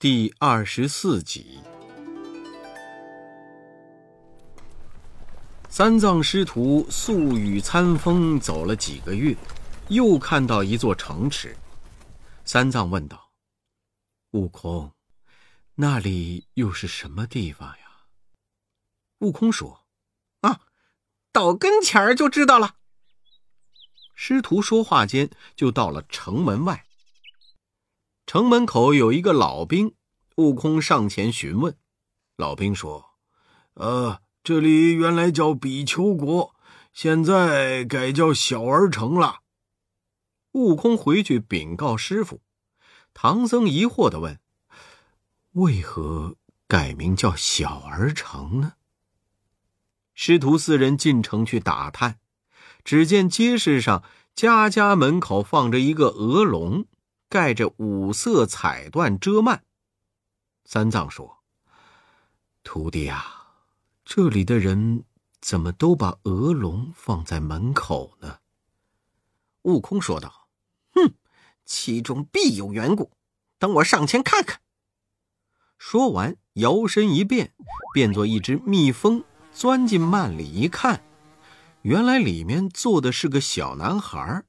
第二十四集，三藏师徒宿雨参风走了几个月，又看到一座城池。三藏问道：“悟空，那里又是什么地方呀？”悟空说：“啊，到跟前儿就知道了。”师徒说话间，就到了城门外。城门口有一个老兵，悟空上前询问。老兵说：“呃，这里原来叫比丘国，现在改叫小儿城了。”悟空回去禀告师傅。唐僧疑惑的问：“为何改名叫小儿城呢？”师徒四人进城去打探，只见街市上家家门口放着一个鹅笼。盖着五色彩缎遮幔。三藏说：“徒弟啊，这里的人怎么都把鹅笼放在门口呢？”悟空说道：“哼，其中必有缘故，等我上前看看。”说完，摇身一变，变作一只蜜蜂，钻进幔里一看，原来里面坐的是个小男孩。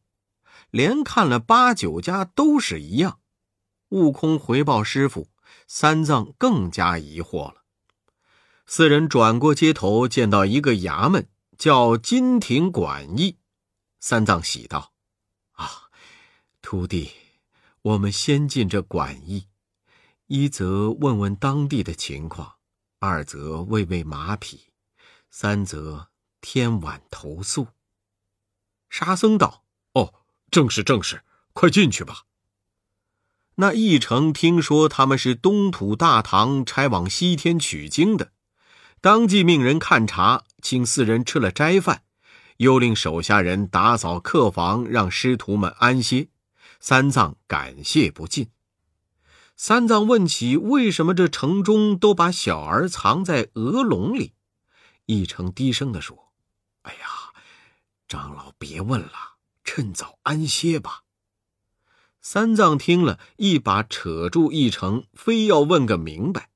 连看了八九家都是一样，悟空回报师傅，三藏更加疑惑了。四人转过街头，见到一个衙门，叫金庭馆驿。三藏喜道：“啊，徒弟，我们先进这馆驿，一则问问当地的情况，二则喂喂马匹，三则添碗投宿。”沙僧道。正是正是，快进去吧。那义成听说他们是东土大唐差往西天取经的，当即命人看茶，请四人吃了斋饭，又令手下人打扫客房，让师徒们安歇。三藏感谢不尽。三藏问起为什么这城中都把小儿藏在鹅笼里，义成低声的说：“哎呀，长老别问了。”趁早安歇吧。三藏听了一把扯住义成，非要问个明白。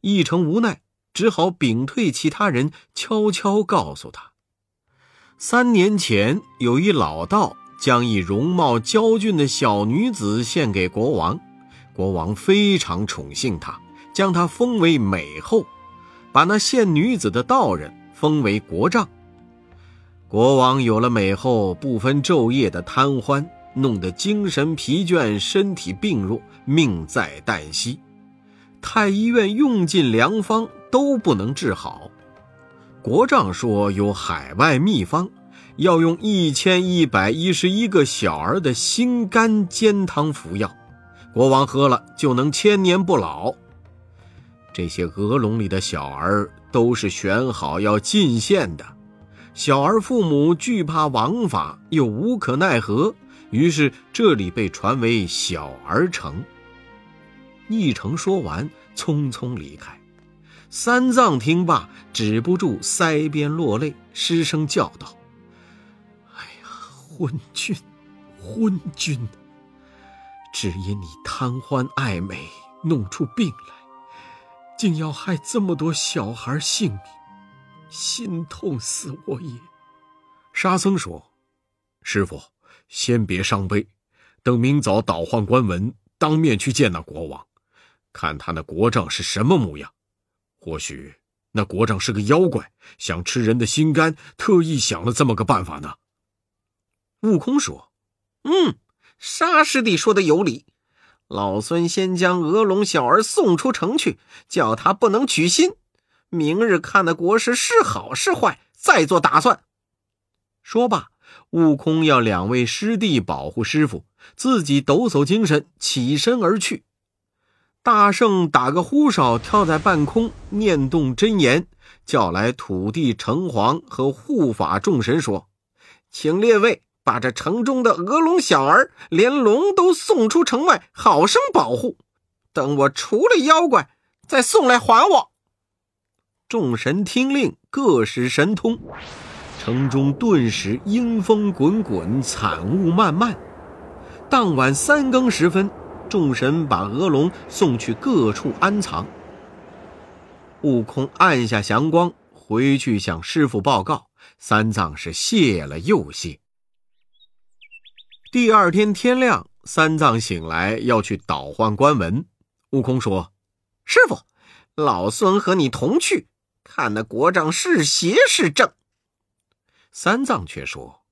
义成无奈，只好屏退其他人，悄悄告诉他：三年前有一老道将一容貌娇俊的小女子献给国王，国王非常宠幸她，将她封为美后，把那献女子的道人封为国丈。国王有了美后，不分昼夜的贪欢，弄得精神疲倦，身体病弱，命在旦夕。太医院用尽良方都不能治好。国丈说有海外秘方，要用一千一百一十一个小儿的心肝煎汤服药，国王喝了就能千年不老。这些鹅笼里的小儿都是选好要进献的。小儿父母惧怕王法，又无可奈何，于是这里被传为小儿城。义成说完，匆匆离开。三藏听罢，止不住腮边落泪，失声叫道：“哎呀，昏君，昏君！只因你贪欢爱美，弄出病来，竟要害这么多小孩性命。”心痛死我也！沙僧说：“师傅，先别伤悲，等明早倒换官文，当面去见那国王，看他那国丈是什么模样。或许那国丈是个妖怪，想吃人的心肝，特意想了这么个办法呢。”悟空说：“嗯，沙师弟说的有理。老孙先将鹅龙小儿送出城去，叫他不能取心。”明日看那国师是好是坏，再做打算。说罢，悟空要两位师弟保护师傅，自己抖擞精神，起身而去。大圣打个呼哨，跳在半空，念动真言，叫来土地城隍和护法众神，说：“请列位把这城中的鹅龙小儿，连龙都送出城外，好生保护。等我除了妖怪，再送来还我。”众神听令，各使神通，城中顿时阴风滚滚，惨雾漫漫。当晚三更时分，众神把鹅龙送去各处安藏。悟空按下祥光，回去向师傅报告。三藏是谢了又谢。第二天天亮，三藏醒来要去倒换官文。悟空说：“师傅，老孙和你同去，看那国丈是邪是正。”三藏却说：“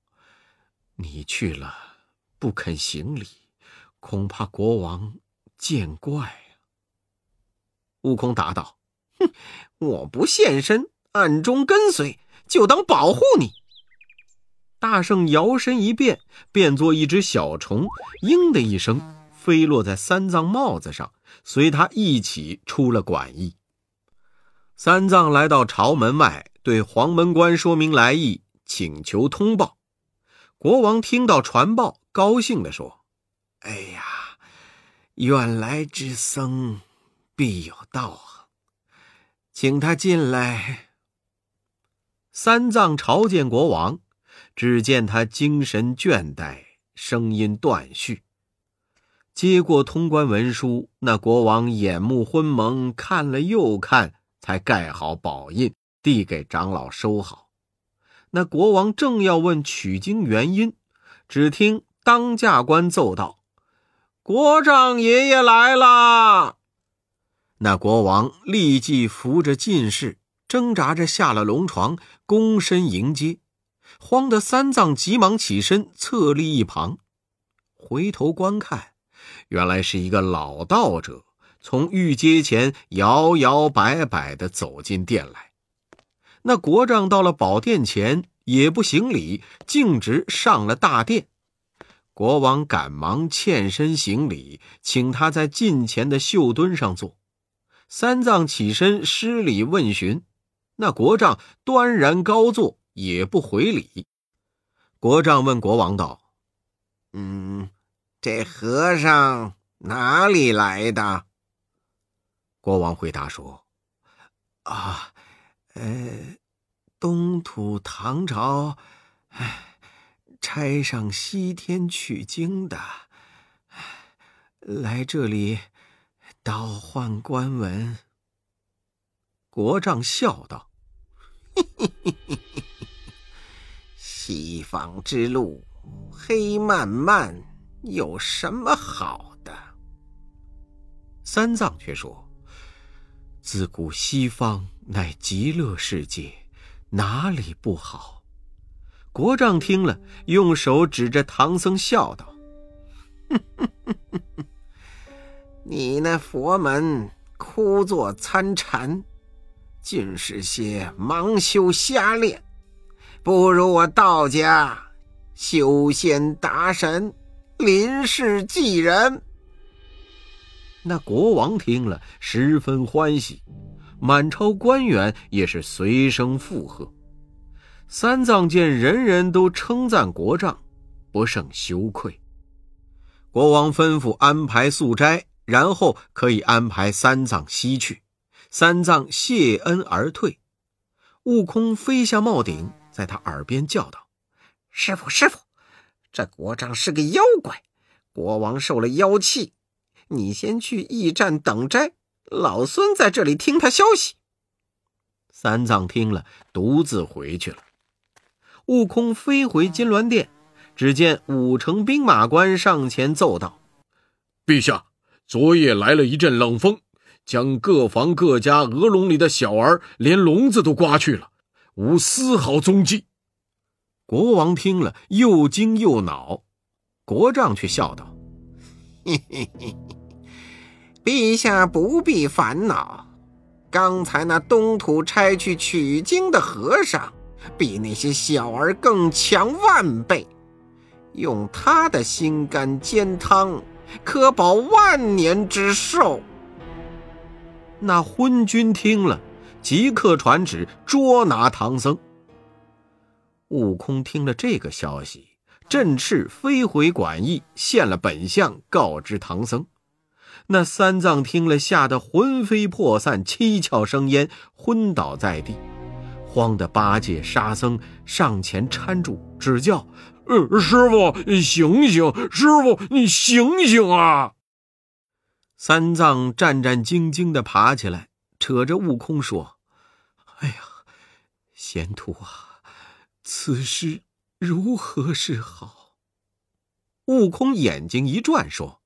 你去了，不肯行礼，恐怕国王见怪啊。”悟空答道：“哼，我不现身，暗中跟随。”就当保护你。大圣摇身一变，变作一只小虫，嘤的一声飞落在三藏帽子上，随他一起出了馆驿。三藏来到朝门外，对黄门官说明来意，请求通报。国王听到传报，高兴地说：“哎呀，远来之僧必有道行，请他进来。”三藏朝见国王，只见他精神倦怠，声音断续。接过通关文书，那国王眼目昏蒙，看了又看，才盖好宝印，递给长老收好。那国王正要问取经原因，只听当驾官奏道：“国丈爷爷来了。”那国王立即扶着进士。挣扎着下了龙床，躬身迎接，慌得三藏急忙起身，侧立一旁，回头观看，原来是一个老道者从御阶前摇摇摆摆的走进殿来。那国丈到了宝殿前，也不行礼，径直上了大殿。国王赶忙欠身行礼，请他在近前的绣墩上坐。三藏起身施礼问询。那国丈端然高坐，也不回礼。国丈问国王道：“嗯，这和尚哪里来的？”国王回答说：“啊，呃，东土唐朝，哎，差上西天取经的，来这里倒换官文。”国丈笑道：“西方之路黑漫漫，有什么好的？”三藏却说：“自古西方乃极乐世界，哪里不好？”国丈听了，用手指着唐僧笑道：“ 你那佛门枯坐参禅。”尽是些盲修瞎练，不如我道家修仙达神，临世济人。那国王听了十分欢喜，满朝官员也是随声附和。三藏见人人都称赞国丈，不胜羞愧。国王吩咐安排素斋，然后可以安排三藏西去。三藏谢恩而退，悟空飞下帽顶，在他耳边叫道：“师傅，师傅，这国丈是个妖怪，国王受了妖气，你先去驿站等斋，老孙在这里听他消息。”三藏听了，独自回去了。悟空飞回金銮殿，只见五城兵马官上前奏道：“陛下，昨夜来了一阵冷风。”将各房各家鹅笼里的小儿连笼子都刮去了，无丝毫踪迹。国王听了又惊又恼，国丈却笑道：“嘿嘿嘿，陛下不必烦恼。刚才那东土差去取经的和尚，比那些小儿更强万倍。用他的心肝煎汤，可保万年之寿。”那昏君听了，即刻传旨捉拿唐僧。悟空听了这个消息，振翅飞回馆驿，现了本相，告知唐僧。那三藏听了，吓得魂飞魄散，七窍生烟，昏倒在地，慌得八戒、沙僧上前搀住，只叫：“呃，师傅醒醒，师傅你醒醒啊！”三藏战战兢兢的爬起来，扯着悟空说：“哎呀，贤徒啊，此事如何是好？”悟空眼睛一转，说：“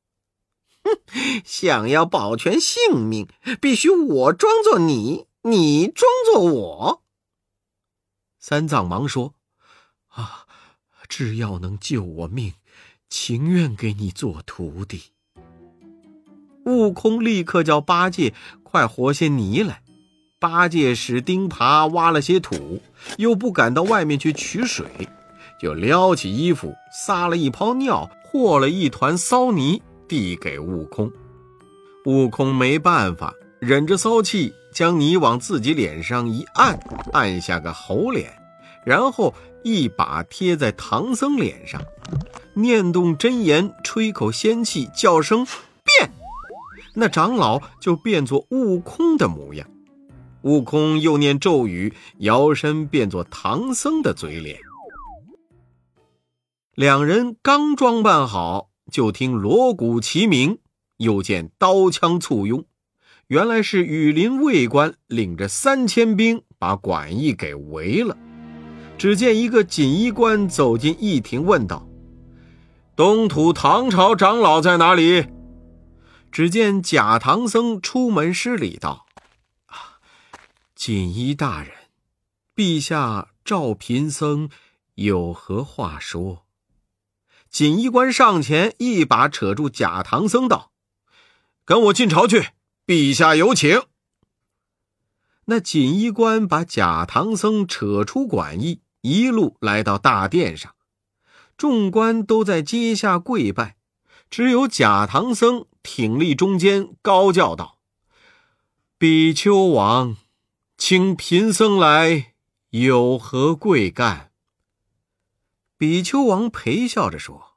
哼，想要保全性命，必须我装作你，你装作我。”三藏忙说：“啊，只要能救我命，情愿给你做徒弟。”悟空立刻叫八戒快和些泥来。八戒使钉耙挖了些土，又不敢到外面去取水，就撩起衣服撒了一泡尿，和了一团骚泥，递给悟空。悟空没办法，忍着骚气，将泥往自己脸上一按，按下个猴脸，然后一把贴在唐僧脸上，念动真言，吹口仙气，叫声变。那长老就变作悟空的模样，悟空又念咒语，摇身变作唐僧的嘴脸。两人刚装扮好，就听锣鼓齐鸣，又见刀枪簇拥，原来是羽林卫官领着三千兵把馆驿给围了。只见一个锦衣官走进驿亭，问道：“东土唐朝长老在哪里？”只见假唐僧出门施礼道：“啊，锦衣大人，陛下召贫僧有何话说？”锦衣官上前一把扯住假唐僧道：“跟我进朝去，陛下有请。”那锦衣官把假唐僧扯出馆驿，一路来到大殿上，众官都在阶下跪拜。只有假唐僧挺立中间，高叫道：“比丘王，请贫僧来，有何贵干？”比丘王陪笑着说：“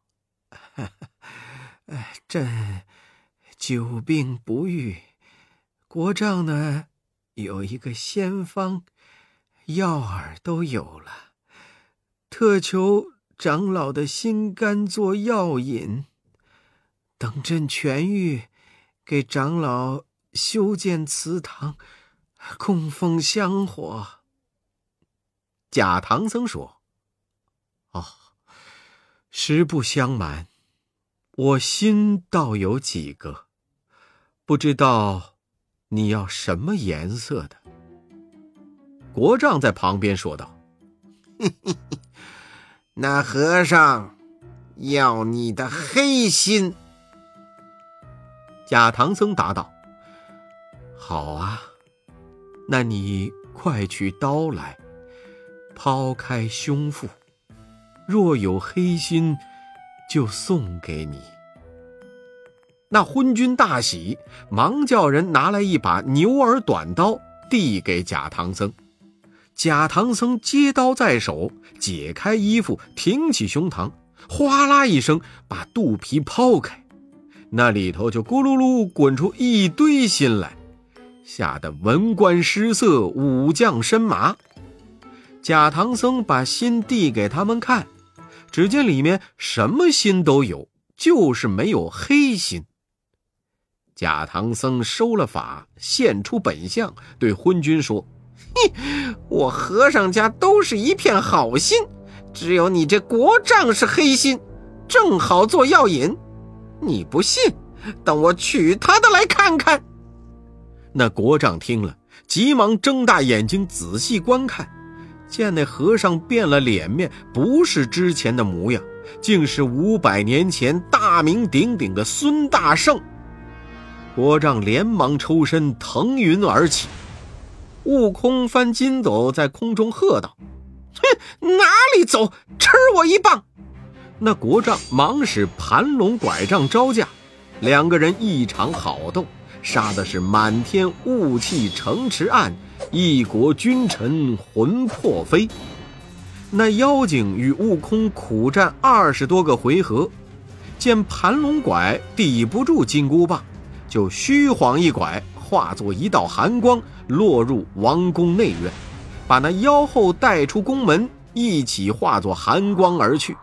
朕久病不愈，国丈呢有一个仙方，药饵都有了，特求长老的心肝做药引。”等朕痊愈，给长老修建祠堂，供奉香火。假唐僧说：“，实不相瞒，我心倒有几个，不知道你要什么颜色的。”国丈在旁边说道：“那和尚要你的黑心。”假唐僧答道：“好啊，那你快取刀来，抛开胸腹，若有黑心，就送给你。”那昏君大喜，忙叫人拿来一把牛耳短刀，递给假唐僧。假唐僧接刀在手，解开衣服，挺起胸膛，哗啦一声，把肚皮抛开。那里头就咕噜噜滚出一堆心来，吓得文官失色，武将身麻。假唐僧把心递给他们看，只见里面什么心都有，就是没有黑心。假唐僧收了法，现出本相，对昏君说：“嘿，我和尚家都是一片好心，只有你这国丈是黑心，正好做药引。”你不信？等我取他的来看看。那国丈听了，急忙睁大眼睛仔细观看，见那和尚变了脸面，不是之前的模样，竟是五百年前大名鼎鼎的孙大圣。国丈连忙抽身腾云而起，悟空翻筋斗在空中喝道：“哼，哪里走？吃我一棒！”那国丈忙使盘龙拐杖招架，两个人一场好斗，杀的是满天雾气城池暗，一国君臣魂魄飞。那妖精与悟空苦战二十多个回合，见盘龙拐抵不住金箍棒，就虚晃一拐，化作一道寒光，落入王宫内院，把那妖后带出宫门，一起化作寒光而去。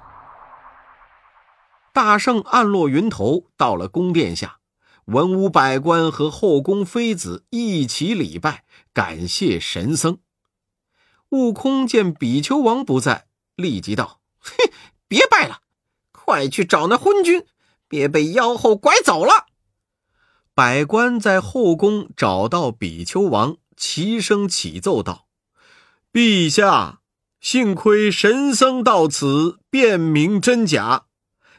大圣暗落云头，到了宫殿下，文武百官和后宫妃子一起礼拜，感谢神僧。悟空见比丘王不在，立即道：“嘿，别拜了，快去找那昏君，别被妖后拐走了。”百官在后宫找到比丘王，齐声启奏道：“陛下，幸亏神僧到此，辨明真假。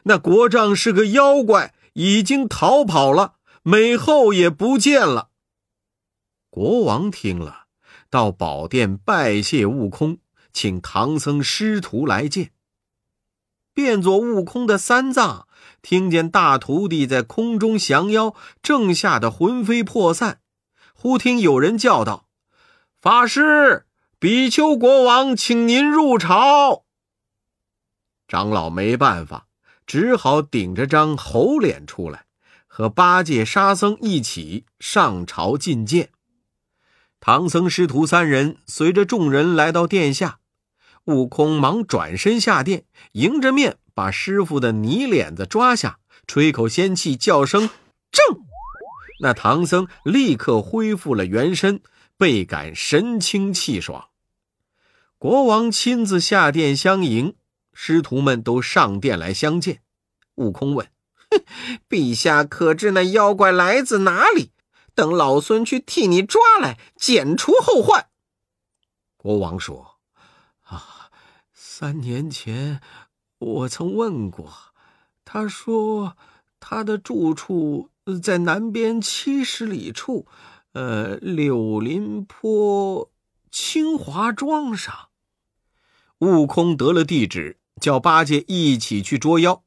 那国丈是个妖怪，已经逃跑了，美后也不见了。”国王听了。到宝殿拜谢悟空，请唐僧师徒来见。变作悟空的三藏听见大徒弟在空中降妖，正吓得魂飞魄散。忽听有人叫道：“法师，比丘国王请您入朝。”长老没办法，只好顶着张猴脸出来，和八戒、沙僧一起上朝觐见。唐僧师徒三人随着众人来到殿下，悟空忙转身下殿，迎着面把师傅的泥脸子抓下，吹口仙气，叫声“正”，那唐僧立刻恢复了原身，倍感神清气爽。国王亲自下殿相迎，师徒们都上殿来相见。悟空问：“哼，陛下可知那妖怪来自哪里？”等老孙去替你抓来，剪除后患。国王说：“啊，三年前我曾问过，他说他的住处在南边七十里处，呃，柳林坡清华庄上。”悟空得了地址，叫八戒一起去捉妖。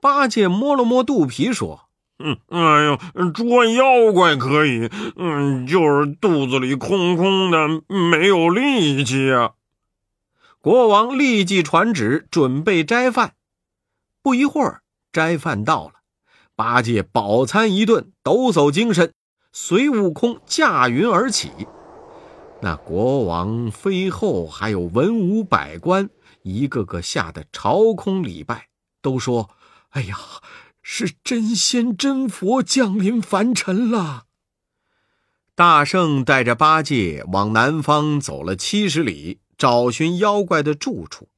八戒摸了摸肚皮，说。嗯，哎呦，捉妖怪可以，嗯，就是肚子里空空的，没有力气啊。国王立即传旨，准备斋饭。不一会儿，斋饭到了，八戒饱餐一顿，抖擞精神，随悟空驾云而起。那国王、妃后还有文武百官，一个个吓得朝空礼拜，都说：“哎呀！”是真仙真佛降临凡尘了。大圣带着八戒往南方走了七十里，找寻妖怪的住处。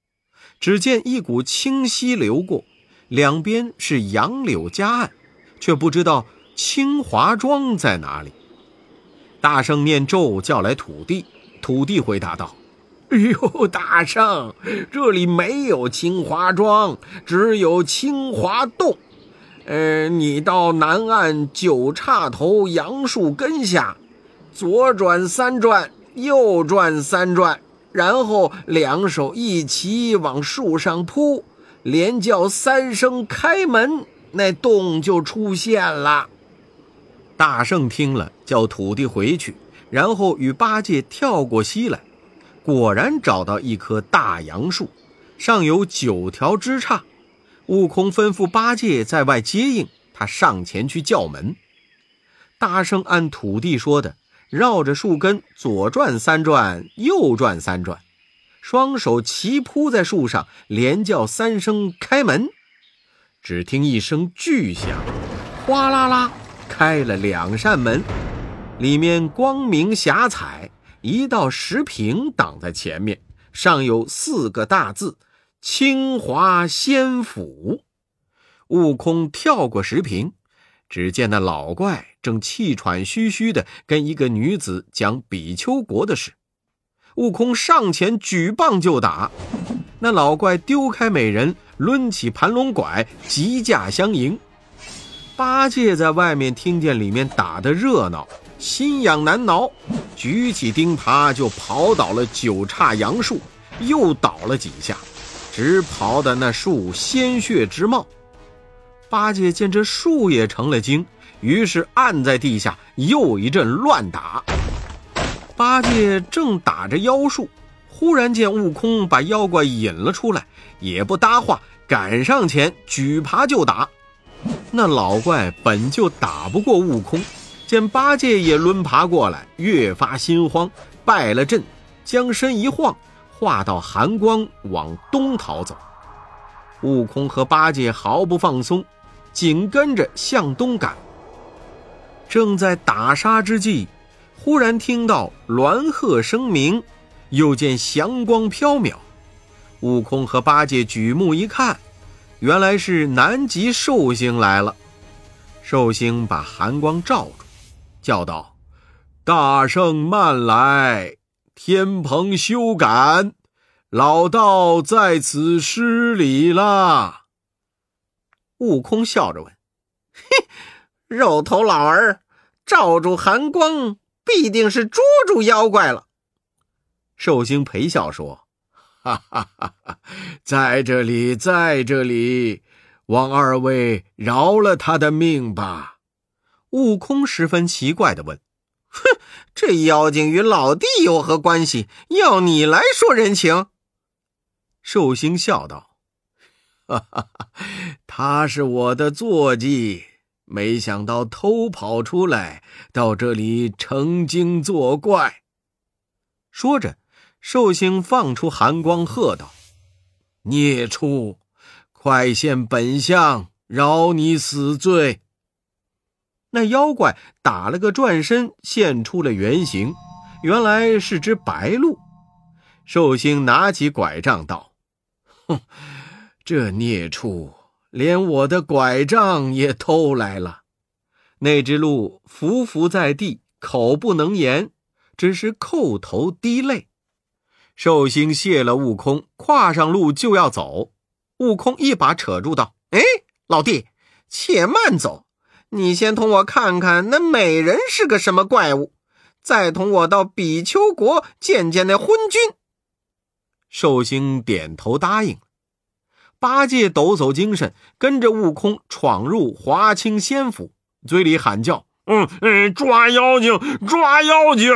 只见一股清溪流过，两边是杨柳夹岸，却不知道清华庄在哪里。大圣念咒叫来土地，土地回答道：“哎呦，大圣，这里没有清华庄，只有清华洞。”呃，你到南岸九岔头杨树根下，左转三转，右转三转，然后两手一齐往树上扑，连叫三声“开门”，那洞就出现了。大圣听了，叫土地回去，然后与八戒跳过溪来，果然找到一棵大杨树，上有九条枝杈。悟空吩咐八戒在外接应，他上前去叫门。大圣按土地说的，绕着树根左转三转，右转三转，双手齐扑在树上，连叫三声“开门”。只听一声巨响，哗啦啦开了两扇门，里面光明霞彩，一道石屏挡在前面，上有四个大字。清华仙府，悟空跳过石屏，只见那老怪正气喘吁吁的跟一个女子讲比丘国的事。悟空上前举棒就打，那老怪丢开美人，抡起盘龙拐，急驾相迎。八戒在外面听见里面打得热闹，心痒难挠，举起钉耙就刨倒了九叉杨树，又倒了几下。直刨的那树鲜血直冒，八戒见这树也成了精，于是按在地下又一阵乱打。八戒正打着妖树，忽然见悟空把妖怪引了出来，也不搭话，赶上前举耙就打。那老怪本就打不过悟空，见八戒也抡耙过来，越发心慌，败了阵，将身一晃。化到寒光往东逃走，悟空和八戒毫不放松，紧跟着向东赶。正在打杀之际，忽然听到鸾鹤声鸣，又见祥光飘渺。悟空和八戒举目一看，原来是南极寿星来了。寿星把寒光罩住，叫道：“大圣慢来，天蓬休赶，老道在此失礼啦。”悟空笑着问：“ 嘿，肉头老儿，罩住寒光，必定是捉住妖怪了。”寿星陪笑说。哈哈哈！哈，在这里，在这里，望二位饶了他的命吧。悟空十分奇怪的问：“哼，这妖精与老弟有何关系？要你来说人情？”寿星笑道：“哈哈哈，他是我的坐骑，没想到偷跑出来，到这里成精作怪。”说着。寿星放出寒光，喝道：“孽畜，快现本相，饶你死罪！”那妖怪打了个转身，现出了原形，原来是只白鹿。寿星拿起拐杖道：“哼，这孽畜连我的拐杖也偷来了。”那只鹿伏伏在地，口不能言，只是叩头滴泪。寿星谢了悟空，跨上路就要走。悟空一把扯住，道：“哎，老弟，且慢走！你先同我看看那美人是个什么怪物，再同我到比丘国见见那昏君。”寿星点头答应。八戒抖擞精神，跟着悟空闯入华清仙府，嘴里喊叫：“嗯嗯，抓妖精，抓妖精！”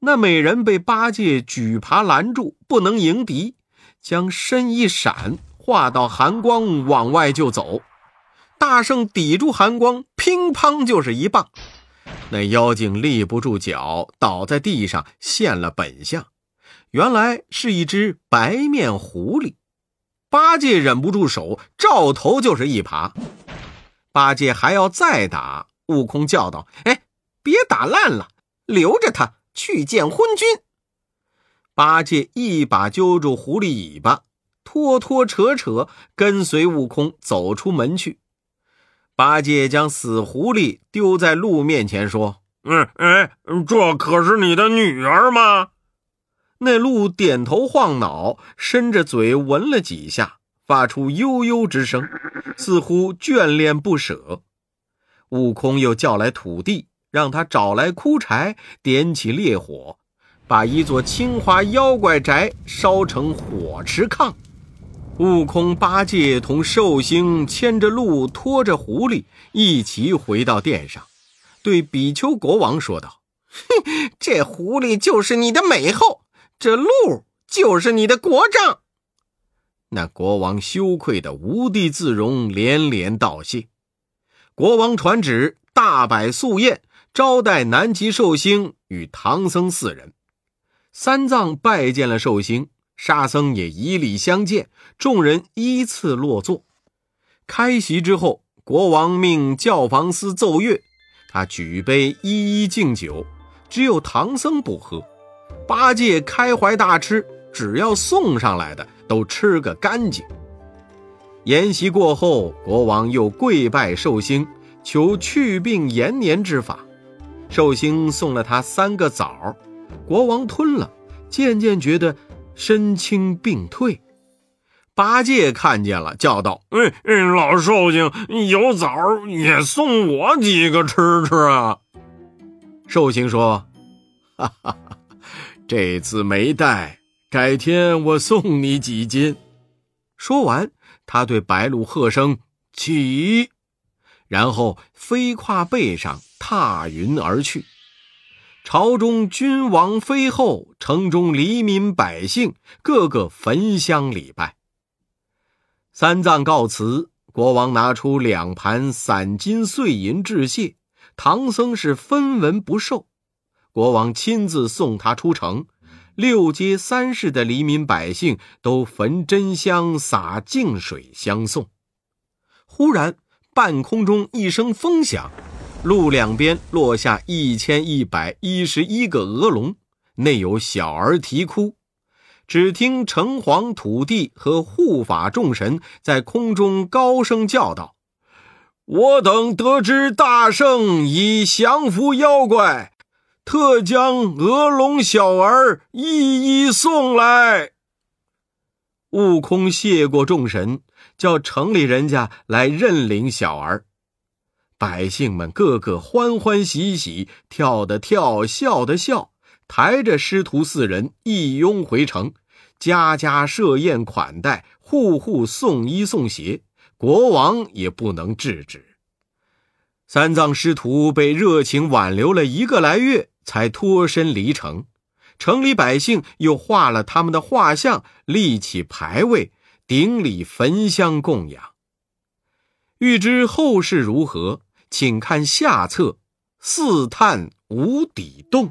那美人被八戒举耙拦住，不能迎敌，将身一闪，化到寒光往外就走。大圣抵住寒光，乒乓就是一棒，那妖精立不住脚，倒在地上现了本相，原来是一只白面狐狸。八戒忍不住手，照头就是一耙。八戒还要再打，悟空叫道：“哎，别打烂了，留着他。”去见昏君。八戒一把揪住狐狸尾巴，拖拖扯扯，跟随悟空走出门去。八戒将死狐狸丢在鹿面前，说：“嗯，哎，这可是你的女儿吗？”那鹿点头晃脑，伸着嘴闻了几下，发出悠悠之声，似乎眷恋不舍。悟空又叫来土地。让他找来枯柴，点起烈火，把一座青花妖怪宅烧成火池炕。悟空、八戒同寿星牵着鹿，拖着狐狸，一起回到殿上，对比丘国王说道：“哼，这狐狸就是你的美后，这鹿就是你的国丈。”那国王羞愧的无地自容，连连道谢。国王传旨，大摆素宴。招待南极寿星与唐僧四人，三藏拜见了寿星，沙僧也以礼相见。众人依次落座。开席之后，国王命教坊司奏乐，他举杯一一敬酒，只有唐僧不喝。八戒开怀大吃，只要送上来的都吃个干净。筵席过后，国王又跪拜寿星，求去病延年之法。寿星送了他三个枣，国王吞了，渐渐觉得身轻病退。八戒看见了，叫道：“哎哎，老寿星，有枣也送我几个吃吃啊！”寿星说：“哈哈，这次没带，改天我送你几斤。”说完，他对白鹿喝声：“起！”然后飞跨背上。踏云而去，朝中君王妃后，城中黎民百姓，个个焚香礼拜。三藏告辞，国王拿出两盘散金碎银致谢，唐僧是分文不受。国王亲自送他出城，六街三市的黎民百姓都焚真香、洒净水相送。忽然，半空中一声风响。路两边落下一千一百一十一个鹅笼，内有小儿啼哭。只听城隍、土地和护法众神在空中高声叫道：“我等得知大圣已降服妖怪，特将鹅笼小儿一一送来。”悟空谢过众神，叫城里人家来认领小儿。百姓们个个欢欢喜喜，跳的跳，笑的笑，抬着师徒四人一拥回城。家家设宴款待，户户送衣送鞋，国王也不能制止。三藏师徒被热情挽留了一个来月，才脱身离城。城里百姓又画了他们的画像，立起牌位，顶礼焚香供养。欲知后事如何，请看下册《四探无底洞》。